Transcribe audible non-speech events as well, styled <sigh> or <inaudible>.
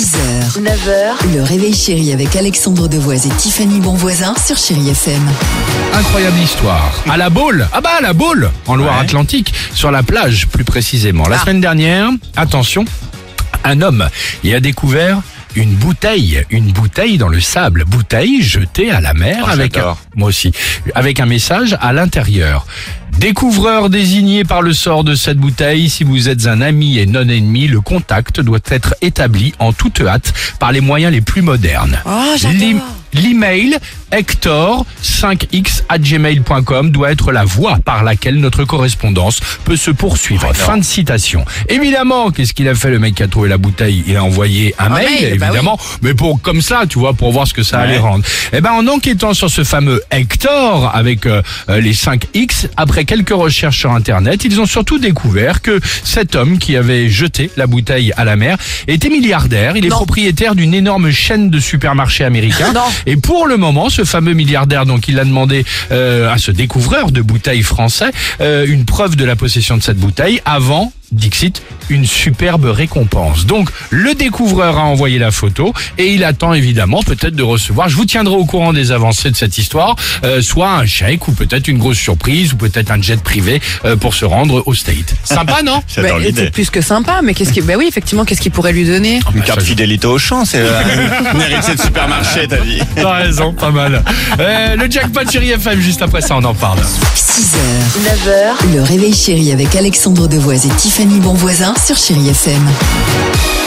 6h, 9h, le réveil chéri avec Alexandre Devoise et Tiffany Bonvoisin sur Chérie FM. Incroyable histoire. À la Baule. Ah bah à la Baule, en Loire-Atlantique, sur la plage plus précisément. La semaine dernière, attention, un homme y a découvert une bouteille, une bouteille dans le sable, bouteille jetée à la mer avec un, moi aussi, avec un message à l'intérieur. Découvreur désigné par le sort de cette bouteille, si vous êtes un ami et non ennemi, le contact doit être établi en toute hâte par les moyens les plus modernes. Oh, j'adore. L'em- L'email hector5x gmail.com doit être la voie par laquelle notre correspondance peut se poursuivre. fin de citation. Évidemment, qu'est-ce qu'il a fait le mec qui a trouvé la bouteille? Il a envoyé un, mail, mail, bah évidemment, mais pour comme ça, tu vois, pour voir ce que ça allait rendre. Eh ben, en enquêtant sur ce fameux Hector avec euh, euh, les 5X, après quelques recherches sur Internet, ils ont surtout découvert que cet homme qui avait jeté la bouteille à la mer était milliardaire. Il est Non. propriétaire d'une énorme chaîne de supermarchés américains. Non. Et pour le moment, ce fameux milliardaire, donc il a demandé euh, à ce découvreur de bouteilles français euh, une preuve de la possession de cette bouteille avant. Dixit, une superbe récompense. Donc, le découvreur a envoyé la photo et il attend évidemment peut-être de recevoir, je vous tiendrai au courant des avancées de cette histoire, euh, soit un chèque ou peut-être une grosse surprise ou peut-être un jet privé euh, pour se rendre au State. Sympa, <laughs> non? Bah, c'est plus que sympa, mais qu'est-ce qui, bah oui, effectivement, qu'est-ce qu'il pourrait lui donner? Une carte fidélité au champ, c'est euh, une héritier de supermarché, t'as dit. T'as raison, pas mal. Euh, le jackpot chéri FM, juste après ça, on en parle. 6h, 9h, le réveil chéri avec Alexandre Devoise et Tiffany Bonvoisin sur Chérie FM.